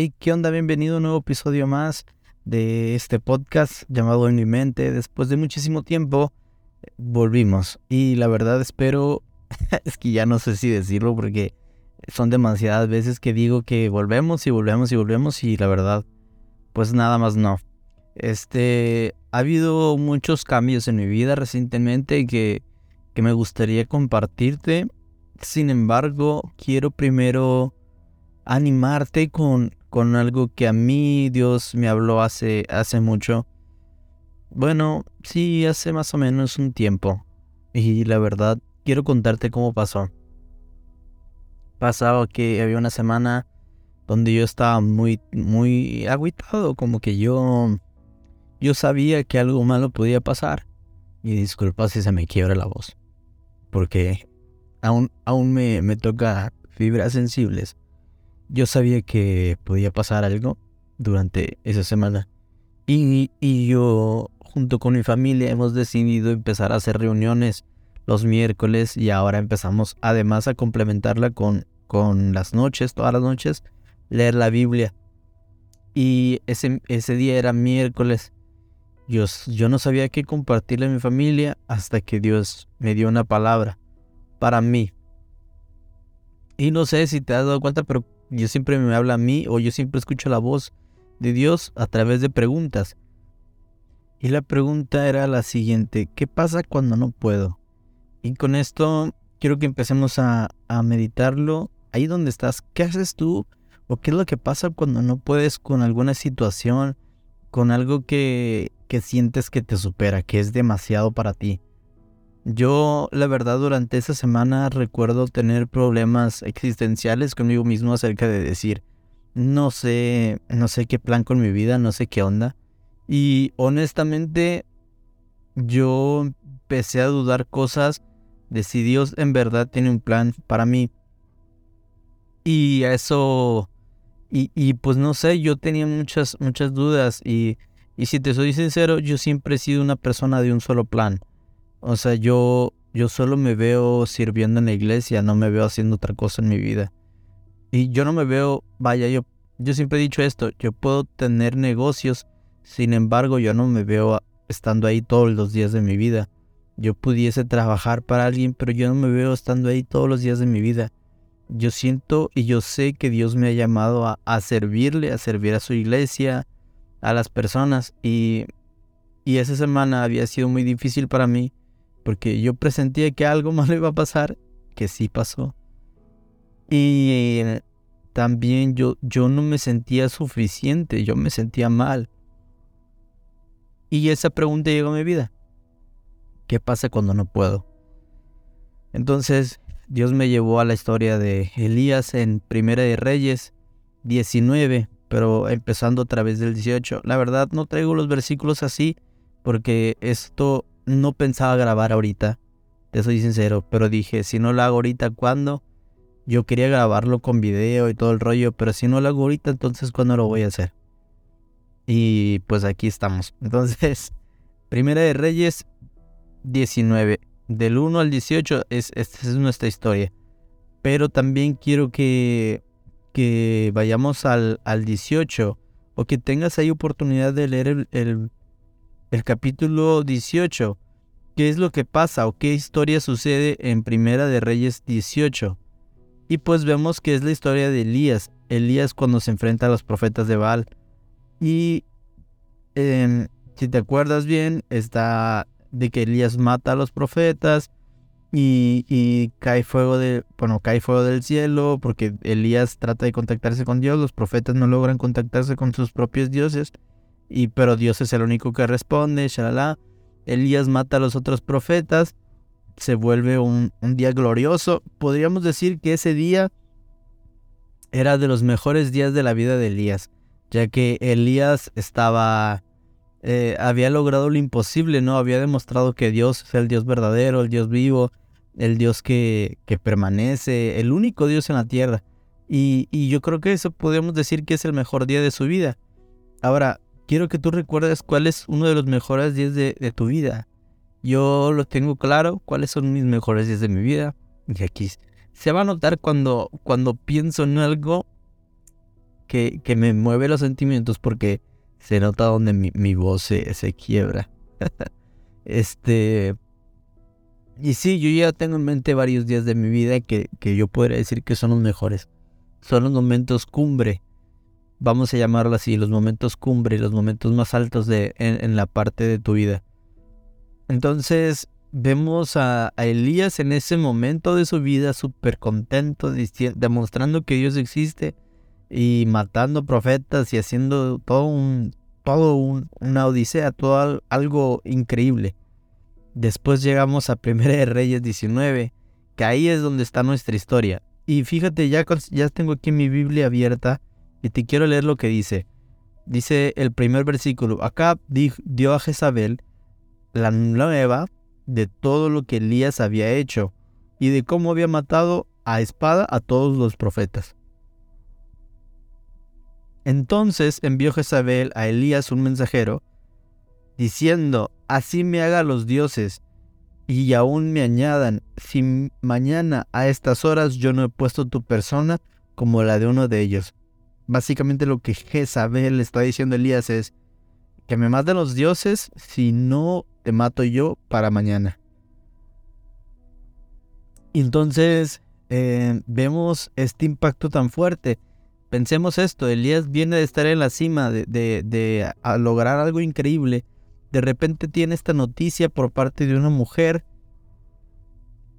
Hey, ¿qué onda? Bienvenido a un nuevo episodio más de este podcast llamado En mi mente. Después de muchísimo tiempo, volvimos. Y la verdad espero, es que ya no sé si decirlo porque son demasiadas veces que digo que volvemos y volvemos y volvemos y la verdad, pues nada más no. Este, ha habido muchos cambios en mi vida recientemente que, que me gustaría compartirte. Sin embargo, quiero primero animarte con, con algo que a mí Dios me habló hace, hace mucho. Bueno, sí, hace más o menos un tiempo. Y la verdad, quiero contarte cómo pasó. Pasaba que había una semana donde yo estaba muy, muy agüitado, como que yo, yo sabía que algo malo podía pasar. Y disculpa si se me quiebra la voz, porque aún, aún me, me toca fibras sensibles. Yo sabía que podía pasar algo durante esa semana. Y, y yo, junto con mi familia, hemos decidido empezar a hacer reuniones los miércoles y ahora empezamos además a complementarla con, con las noches, todas las noches, leer la Biblia. Y ese, ese día era miércoles. Yo, yo no sabía qué compartirle a mi familia hasta que Dios me dio una palabra para mí. Y no sé si te has dado cuenta, pero yo siempre me habla a mí o yo siempre escucho la voz de Dios a través de preguntas. Y la pregunta era la siguiente, ¿qué pasa cuando no puedo? Y con esto quiero que empecemos a, meditarlo ahí donde estás. ¿Qué haces tú? ¿O qué es lo que pasa cuando no puedes con alguna situación, con algo que, que sientes que te supera, que es demasiado para ti? Yo, la verdad, durante esa semana recuerdo tener problemas existenciales conmigo mismo acerca de decir, no sé, no sé qué plan con mi vida, no sé qué onda. Y honestamente, yo empecé a dudar cosas de si Dios en verdad tiene un plan para mí. Y eso, y, y pues no sé, yo tenía muchas, muchas dudas y, y si te soy sincero, yo siempre he sido una persona de un solo plan. O sea, yo, yo solo me veo sirviendo en la iglesia, no me veo haciendo otra cosa en mi vida. Y yo no me veo, vaya, yo, yo siempre he dicho esto, yo puedo tener negocios, sin embargo, yo no me veo estando ahí todos los días de mi vida yo pudiese trabajar para alguien, pero yo no me veo estando ahí todos los días de mi vida. Yo siento y yo sé que Dios me ha llamado a, servirle, a servir a su iglesia, a las personas. Y, y esa semana había sido muy difícil para mí porque yo presentía que algo malo iba a pasar, que sí pasó. Y también yo, yo no me sentía suficiente, yo me sentía mal. Y esa pregunta llegó a mi vida. ¿Qué pasa cuando no puedo? Entonces, Dios me llevó a la historia de Elías en Primera de Reyes 19, pero empezando a través del 18. La verdad no traigo los versículos así porque esto no pensaba grabar ahorita, te soy sincero, pero dije, si no lo hago ahorita, ¿cuándo? Yo quería grabarlo con video y todo el rollo, pero si no lo hago ahorita, entonces ¿cuándo lo voy a hacer? Y pues aquí estamos. Entonces, Primera de Reyes 19. Del 1 al 18 es, esta es nuestra historia. Pero también quiero que, que vayamos al, al 18 o que tengas ahí oportunidad de leer el, el, el capítulo 18. ¿Qué es lo que pasa o qué historia sucede en Primera de Reyes 18? Y pues vemos que es la historia de Elías. Elías cuando se enfrenta a los profetas de Baal. Y em, si te acuerdas bien, está de que Elías mata a los profetas y, cae fuego de, bueno, cae fuego del cielo porque Elías trata de contactarse con Dios, los profetas no logran contactarse con sus propios dioses, y pero Dios es el único que responde, shalala. Elías mata a los otros profetas, se vuelve un, día glorioso. Podríamos decir que ese día era de los mejores días de la vida de Elías, ya que Elías estaba eh, había logrado lo imposible, ¿no? Había demostrado que Dios es el Dios verdadero, el Dios vivo, el Dios que, que permanece, el único Dios en la tierra. Y, y, yo creo que eso podemos decir que es el mejor día de su vida. Ahora, quiero que tú recuerdes cuál es uno de los mejores días de, tu vida. Yo lo tengo claro, cuáles son mis mejores días de mi vida. Y aquí se va a notar cuando, cuando pienso en algo que, que me mueve los sentimientos porque se nota donde mi, voz se, se quiebra. este. Y sí, yo ya tengo en mente varios días de mi vida que, que yo podría decir que son los mejores. Son los momentos cumbre. Vamos a llamarlo así, los momentos cumbre, los momentos más altos de, en, la parte de tu vida. Entonces, vemos a, Elías en ese momento de su vida súper contento, demostrando que Dios existe y matando profetas y haciendo todo un, todo un, una odisea, todo algo increíble. Después llegamos a 1 de Reyes 19, que ahí es donde está nuestra historia. Y fíjate, ya, ya tengo aquí mi Biblia abierta y te quiero leer lo que dice. Dice el primer versículo, acá dio a Jezabel la nueva de todo lo que Elías había hecho y de cómo había matado a espada a todos los profetas. Entonces envió Jezabel a Elías un mensajero, diciendo, Así me haga los dioses, y aún me añadan, si mañana a estas horas yo no he puesto tu persona como la de uno de ellos. Básicamente lo que Jezabel está diciendo a Elías es, que me maten los dioses si no te mato yo para mañana. Entonces eh, vemos este impacto tan fuerte Pensemos esto, Elías viene de estar en la cima, de, de, lograr algo increíble. De repente tiene esta noticia por parte de una mujer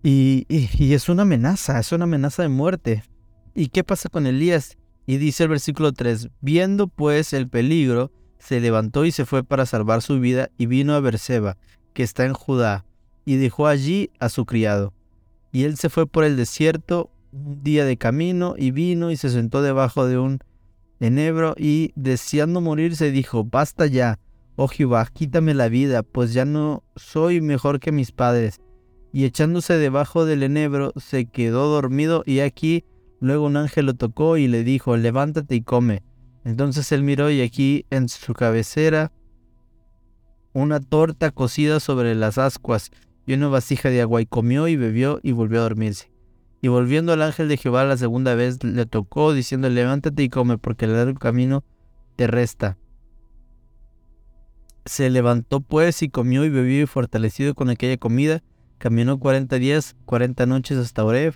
y, y, es una amenaza, es una amenaza de muerte. ¿Y qué pasa con Elías? Y dice el versículo 3, viendo pues el peligro, se levantó y se fue para salvar su vida y vino a Berseba, que está en Judá, y dejó allí a su criado. Y él se fue por el desierto un día de camino y vino y se sentó debajo de un enebro y deseando morir se dijo, basta ya, oh Jehová, quítame la vida, pues ya no soy mejor que mis padres. Y echándose debajo del enebro se quedó dormido y aquí luego un ángel lo tocó y le dijo, levántate y come. Entonces él miró y aquí en su cabecera una torta cocida sobre las ascuas y una vasija de agua y comió y bebió y volvió a dormirse. Y volviendo al ángel de Jehová la segunda vez le tocó, diciendo, levántate y come, porque el largo camino te resta. Se levantó pues y comió y bebió y fortalecido con aquella comida, caminó cuarenta días, cuarenta noches hasta Oreb,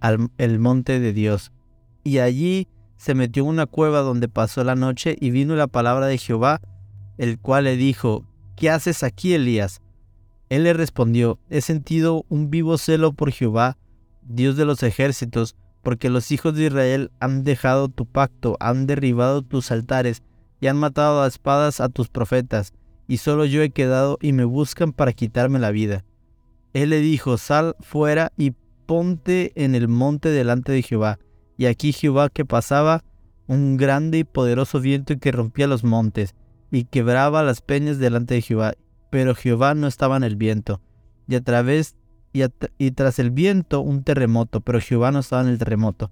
al el monte de Dios. Y allí se metió en una cueva donde pasó la noche y vino la palabra de Jehová, el cual le dijo, ¿qué haces aquí, Elías? Él le respondió, he sentido un vivo celo por Jehová, Dios de los ejércitos, porque los hijos de Israel han dejado tu pacto, han derribado tus altares y han matado a espadas a tus profetas, y solo yo he quedado y me buscan para quitarme la vida. Él le dijo, sal fuera y ponte en el monte delante de Jehová. Y aquí Jehová que pasaba un grande y poderoso viento que rompía los montes y quebraba las peñas delante de Jehová. Pero Jehová no estaba en el viento. Y a través y, tras el viento un terremoto, pero Jehová no estaba en el terremoto.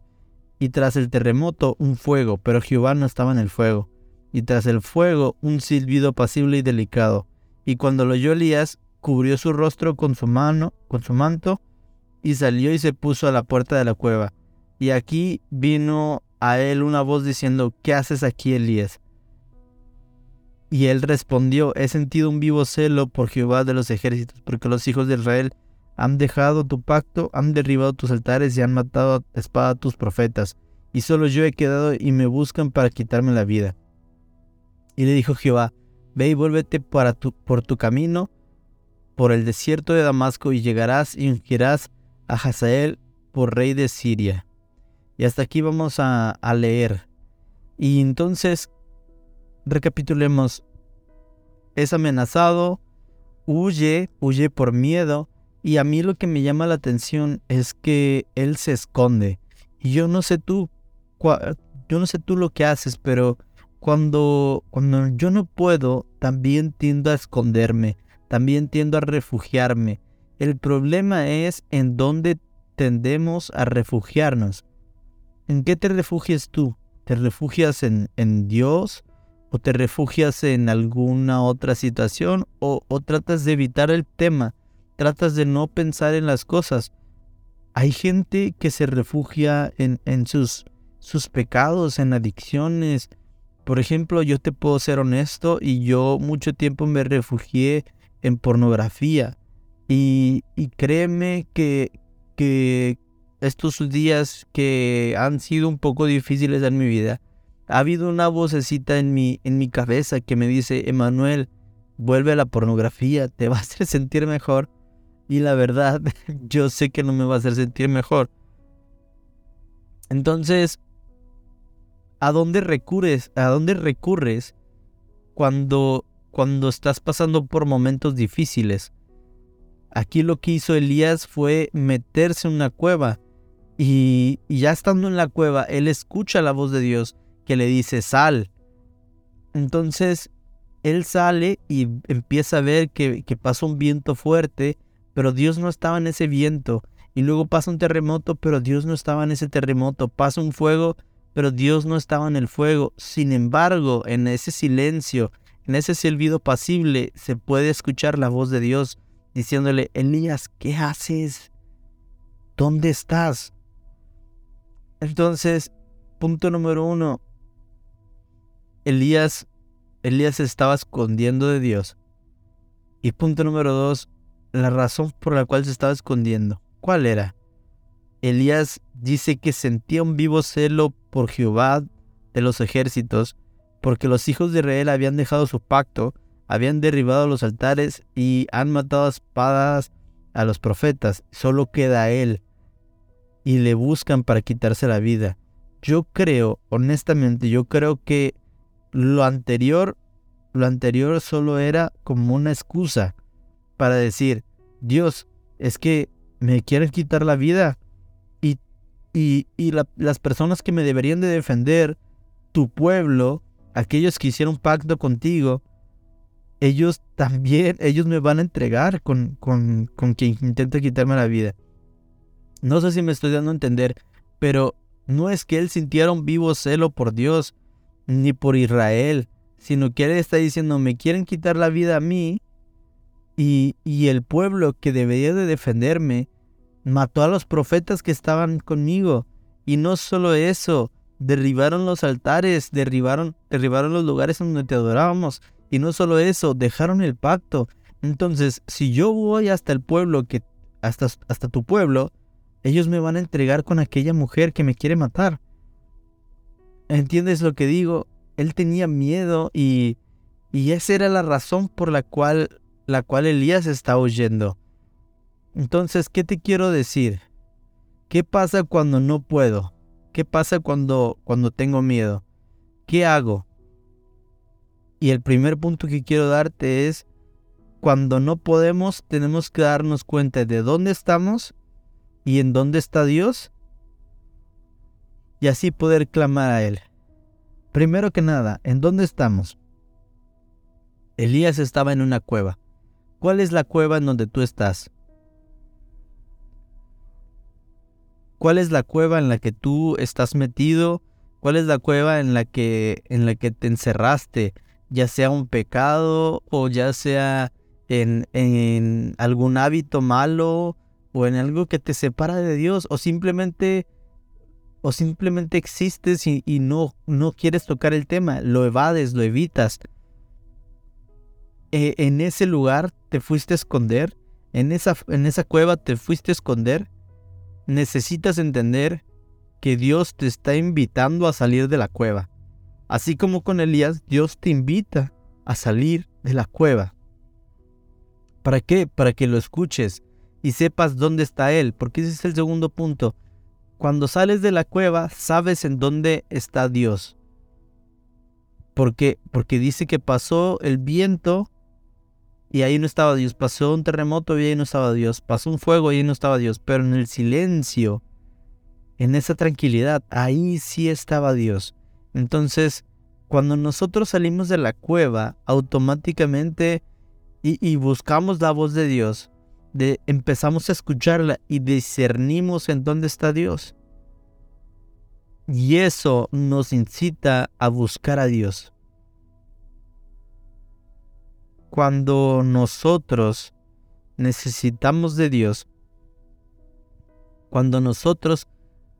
Y tras el terremoto un fuego, pero Jehová no estaba en el fuego. Y tras el fuego un silbido pasible y delicado. Y cuando lo oyó Elías, cubrió su rostro con su mano, con su manto, y salió y se puso a la puerta de la cueva. Y aquí vino a él una voz diciendo, ¿qué haces aquí, Elías? Y él respondió, he sentido un vivo celo por Jehová de los ejércitos, porque los hijos de Israel han dejado tu pacto, han derribado tus altares y han matado a espada a tus profetas, y solo yo he quedado y me buscan para quitarme la vida. Y le dijo Jehová, Ve y vuélvete para tu, por tu camino, por el desierto de Damasco, y llegarás y ungirás a Hazael por rey de Siria. Y hasta aquí vamos a, a leer. Y entonces, recapitulemos. Es amenazado, huye, huye por miedo, y a mí lo que me llama la atención es que él se esconde. Y yo no sé tú, yo no sé tú lo que haces, pero cuando, cuando yo no puedo, también tiendo a esconderme, también tiendo a refugiarme. El problema es en dónde tendemos a refugiarnos. ¿En qué te refugias tú? ¿Te refugias en, en Dios? ¿O te refugias en alguna otra situación? ¿O, o tratas de evitar el tema? tratas de no pensar en las cosas. Hay gente que se refugia en, en sus sus pecados, en adicciones. Por ejemplo, yo te puedo ser honesto y yo mucho tiempo me refugié en pornografía. Y, créeme que, que estos días que han sido un poco difíciles en mi vida, ha habido una vocecita en mi, en mi cabeza que me dice, Emanuel, vuelve a la pornografía, te va a hacer sentir mejor. Y la verdad, yo sé que no me va a hacer sentir mejor. Entonces, ¿a dónde recurres? ¿A dónde recurres cuando, cuando estás pasando por momentos difíciles? Aquí lo que hizo Elías fue meterse en una cueva. Y, ya estando en la cueva, él escucha la voz de Dios que le dice, sal. Entonces, él sale y empieza a ver que, que pasa un viento fuerte, pero Dios no estaba en ese viento. Y luego pasa un terremoto, pero Dios no estaba en ese terremoto. Pasa un fuego, pero Dios no estaba en el fuego. Sin embargo, en ese silencio, en ese silbido pasible, se puede escuchar la voz de Dios diciéndole, Elías, ¿qué haces? ¿Dónde estás? Entonces, punto número uno, Elías, Elías estaba escondiendo de Dios. Y punto número dos, la razón por la cual se estaba escondiendo. ¿Cuál era? Elías dice que sentía un vivo celo por Jehová de los ejércitos, porque los hijos de Israel habían dejado su pacto, habían derribado los altares y han matado a espadas a los profetas. Solo queda él y le buscan para quitarse la vida. Yo creo, honestamente, yo creo que lo anterior, lo anterior solo era como una excusa para decir, Dios, es que me quieren quitar la vida y, y, y las personas que me deberían de defender, tu pueblo, aquellos que hicieron pacto contigo, ellos también, ellos me van a entregar con, con, con quien intente quitarme la vida. No sé si me estoy dando a entender, pero no es que él sintiera un vivo celo por Dios, ni por Israel, sino que él está diciendo, me quieren quitar la vida a mí y, y el pueblo que debería de defenderme mató a los profetas que estaban conmigo. Y no solo eso, derribaron los altares, derribaron, derribaron los lugares donde te adorábamos. Y no solo eso, dejaron el pacto. Entonces, si yo voy hasta el pueblo, que, hasta, hasta tu pueblo, ellos me van a entregar con aquella mujer que me quiere matar. ¿Entiendes lo que digo? Él tenía miedo y, y esa era la razón por la cual, la cual Elías está huyendo. Entonces, ¿qué te quiero decir? ¿Qué pasa cuando no puedo? ¿Qué pasa cuando, cuando tengo miedo? ¿Qué hago? Y el primer punto que quiero darte es, cuando no podemos, tenemos que darnos cuenta de dónde estamos y en dónde está Dios y así poder clamar a Él. Primero que nada, ¿en dónde estamos? Elías estaba en una cueva. ¿Cuál es la cueva en donde tú estás? ¿Cuál es la cueva en la que tú estás metido? ¿Cuál es la cueva en la que en la que te encerraste, ya sea un pecado o ya sea en, en algún hábito malo o en algo que te separa de Dios o simplemente o simplemente existes y, no, no quieres tocar el tema, lo evades, lo evitas. E, en ese lugar te fuiste a esconder, en esa, en esa cueva te fuiste a esconder, necesitas entender que Dios te está invitando a salir de la cueva. Así como con Elías, Dios te invita a salir de la cueva. ¿Para qué? Para que lo escuches y sepas dónde está Él, porque ese es el segundo punto. Cuando sales de la cueva, sabes en dónde está Dios. Porque, porque dice que pasó el viento y ahí no estaba Dios. Pasó un terremoto y ahí no estaba Dios. Pasó un fuego y ahí no estaba Dios. Pero en el silencio, en esa tranquilidad, ahí sí estaba Dios. Entonces, cuando nosotros salimos de la cueva, automáticamente y buscamos la voz de Dios, empezamos a escucharla y discernimos en dónde está Dios. Y eso nos incita a buscar a Dios. Cuando nosotros necesitamos de Dios, cuando nosotros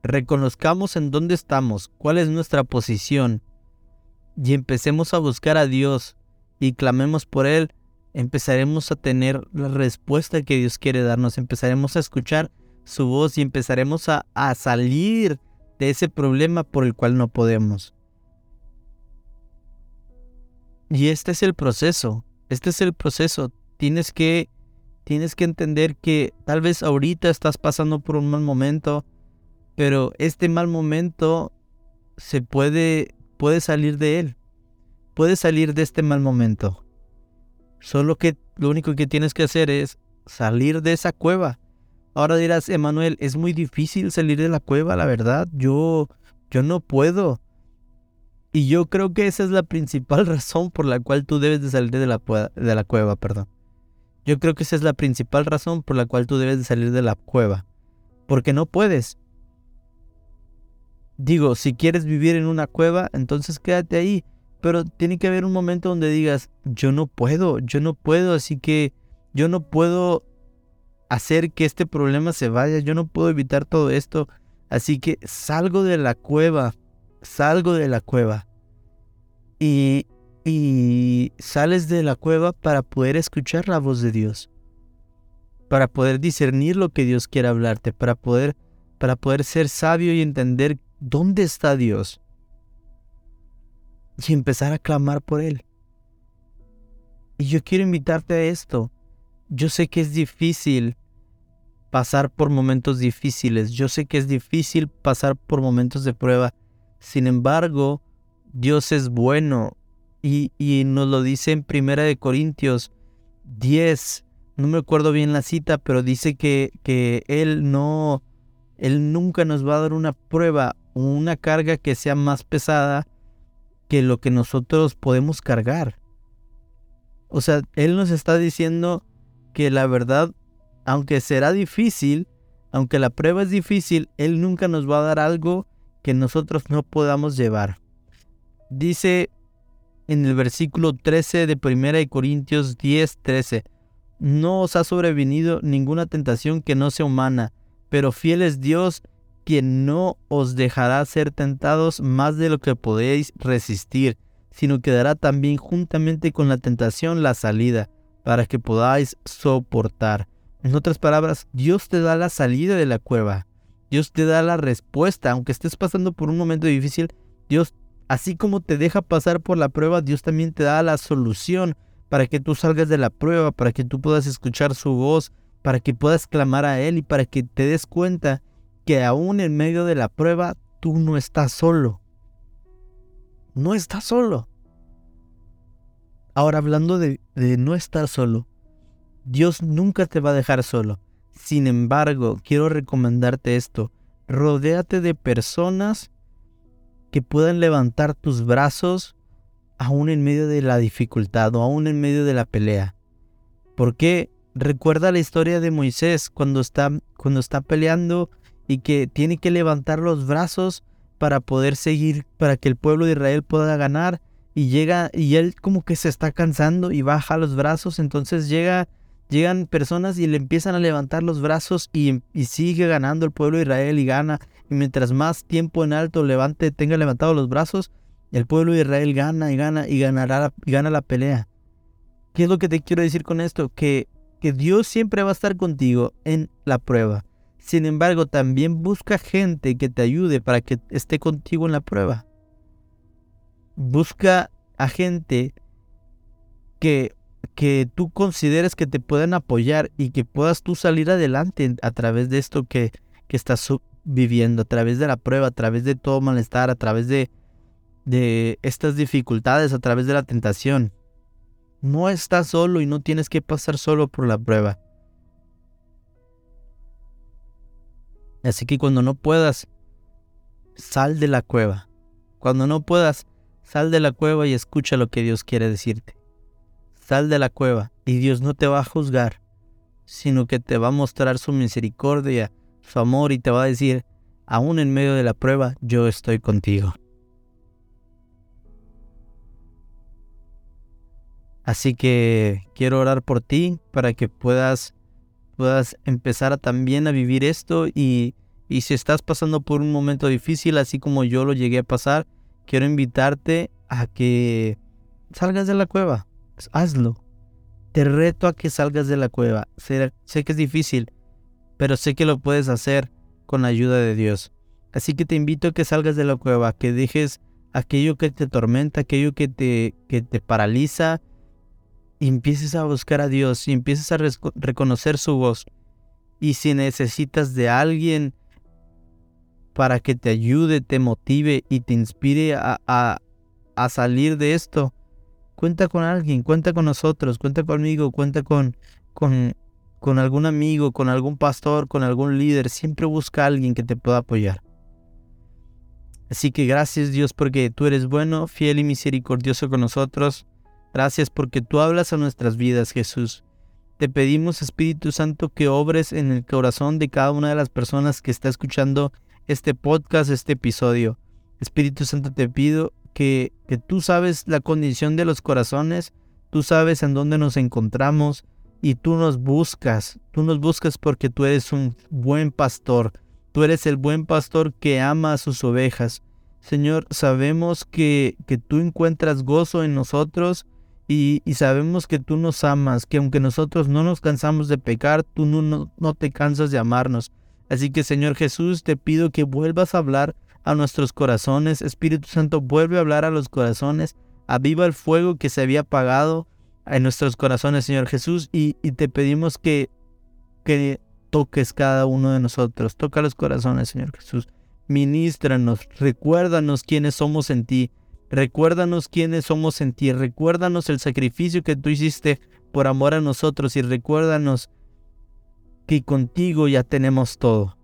reconozcamos en dónde estamos, cuál es nuestra posición, y empecemos a buscar a Dios y clamemos por Él, empezaremos a tener la respuesta que Dios quiere darnos, empezaremos a escuchar su voz y empezaremos a, a salir de ese problema por el cual no podemos. Y este es el proceso, este es el proceso. Tienes que, tienes que entender que tal vez ahorita estás pasando por un mal momento, pero este mal momento se puede, puede salir de él. Puede salir de este mal momento. Solo que lo único que tienes que hacer es salir de esa cueva. Ahora dirás, Emanuel, es muy difícil salir de la cueva, la verdad. Yo, yo no puedo. Y yo creo que esa es la principal razón por la cual tú debes de salir de la, de la cueva, perdón. Yo creo que esa es la principal razón por la cual tú debes de salir de la cueva. Porque no puedes. Digo, si quieres vivir en una cueva, entonces quédate ahí. Pero tiene que haber un momento donde digas, yo no puedo, yo no puedo, así que yo no puedo hacer que este problema se vaya, yo no puedo evitar todo esto. Así que salgo de la cueva, salgo de la cueva. Y, y sales de la cueva para poder escuchar la voz de Dios. Para poder discernir lo que Dios quiere hablarte, para poder, para poder ser sabio y entender dónde está Dios. Y empezar a clamar por Él. Y yo quiero invitarte a esto. Yo sé que es difícil pasar por momentos difíciles. Yo sé que es difícil pasar por momentos de prueba. Sin embargo, Dios es bueno y, nos lo dice en Primera de Corintios 10. No me acuerdo bien la cita, pero dice que, que Él no, Él nunca nos va a dar una prueba, una carga que sea más pesada que lo que nosotros podemos cargar. O sea, Él nos está diciendo que la verdad, aunque será difícil, aunque la prueba es difícil, Él nunca nos va a dar algo que nosotros no podamos llevar. Dice en el versículo 13 de 1 Corintios 10, 13, no os ha sobrevenido ninguna tentación que no sea humana, pero fiel es Dios quien no os dejará ser tentados más de lo que podéis resistir, sino que dará también juntamente con la tentación la salida, para que podáis soportar. En otras palabras, Dios te da la salida de la cueva. Dios te da la respuesta, aunque estés pasando por un momento difícil, Dios, así como te deja pasar por la prueba, Dios también te da la solución para que tú salgas de la prueba, para que tú puedas escuchar su voz, para que puedas clamar a Él y para que te des cuenta que aún en medio de la prueba tú no estás solo. No estás solo. Ahora hablando de, no estar solo, Dios nunca te va a dejar solo. Sin embargo, quiero recomendarte esto. Rodéate de personas que puedan levantar tus brazos aún en medio de la dificultad o aún en medio de la pelea. Porque recuerda la historia de Moisés cuando está, cuando está peleando y que tiene que levantar los brazos para poder seguir, para que el pueblo de Israel pueda ganar. Y llega, y él como que se está cansando y baja los brazos. Entonces llega, llegan personas y le empiezan a levantar los brazos y, sigue ganando el pueblo de Israel y gana. Y mientras más tiempo en alto levante, tenga levantado los brazos, el pueblo de Israel gana y gana y ganará y gana la pelea. ¿Qué es lo que te quiero decir con esto? Que, que Dios siempre va a estar contigo en la prueba sin embargo, también busca gente que te ayude para que esté contigo en la prueba. Busca a gente que, que tú consideres que te puedan apoyar y que puedas tú salir adelante a través de esto que, que estás viviendo, a través de la prueba, a través de todo malestar, a través de, de estas dificultades, a través de la tentación. No estás solo y no tienes que pasar solo por la prueba. Así que cuando no puedas, sal de la cueva. Cuando no puedas, sal de la cueva y escucha lo que Dios quiere decirte. Sal de la cueva y Dios no te va a juzgar, sino que te va a mostrar su misericordia, su amor y te va a decir, aún en medio de la prueba, yo estoy contigo. Así que quiero orar por ti para que puedas puedas empezar a, también a vivir esto y, Y si estás pasando por un momento difícil, así como yo lo llegué a pasar, quiero invitarte a que salgas de la cueva. Hazlo. Te reto a que salgas de la cueva. Sé, sé que es difícil, pero sé que lo puedes hacer con la ayuda de Dios. Así que te invito a que salgas de la cueva, que dejes aquello que te tormenta, aquello que te, que te paraliza, y empieces a buscar a Dios y empieces a reconocer su voz. Y si necesitas de alguien para que te ayude, te motive y te inspire a, a, salir de esto, cuenta con alguien, cuenta con nosotros, cuenta conmigo, cuenta con, con, con algún amigo, con algún pastor, con algún líder. Siempre busca a alguien que te pueda apoyar. Así que gracias Dios porque tú eres bueno, fiel y misericordioso con nosotros. Gracias porque tú hablas a nuestras vidas, Jesús. Te pedimos, Espíritu Santo, que obres en el corazón de cada una de las personas que está escuchando este podcast, este episodio. Espíritu Santo, te pido que, que tú sabes la condición de los corazones, tú sabes en dónde nos encontramos y tú nos buscas. Tú nos buscas porque tú eres un buen pastor Tú eres el buen pastor que ama a sus ovejas. Señor, sabemos que, que tú encuentras gozo en nosotros y, sabemos que tú nos amas, que aunque nosotros no nos cansamos de pecar, tú no, te cansas de amarnos. Así que Señor Jesús, te pido que vuelvas a hablar a nuestros corazones. Espíritu Santo, vuelve a hablar a los corazones. Aviva el fuego que se había apagado en nuestros corazones, Señor Jesús. Y, y te pedimos que, que toques cada uno de nosotros. Toca los corazones, Señor Jesús. Ministranos, recuérdanos quiénes somos en ti. Recuérdanos quiénes somos en ti. Recuérdanos el sacrificio que tú hiciste por amor a nosotros y recuérdanos que contigo ya tenemos todo.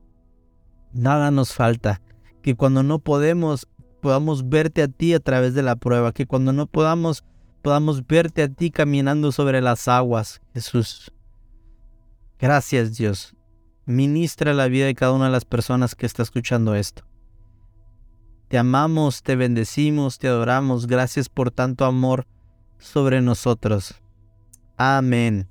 Nada nos falta. Que cuando no podemos, podamos verte a ti a través de la prueba. Que cuando no podamos, podamos verte a ti caminando sobre las aguas, Jesús. Gracias Dios ministra la vida de cada una de las personas que está escuchando esto. Te amamos, te bendecimos, te adoramos. Gracias por tanto amor sobre nosotros. Amén.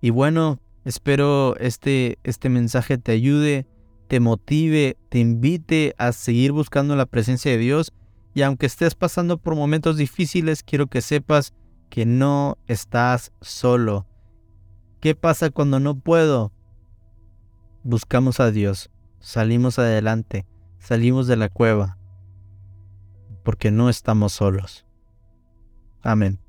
Y bueno, espero este, este mensaje te ayude, te motive, te invite a seguir buscando la presencia de Dios. Y aunque estés pasando por momentos difíciles, quiero que sepas que no estás solo. ¿Qué pasa cuando no puedo? buscamos a Dios, salimos adelante, salimos de la cueva, porque no estamos solos. Amén.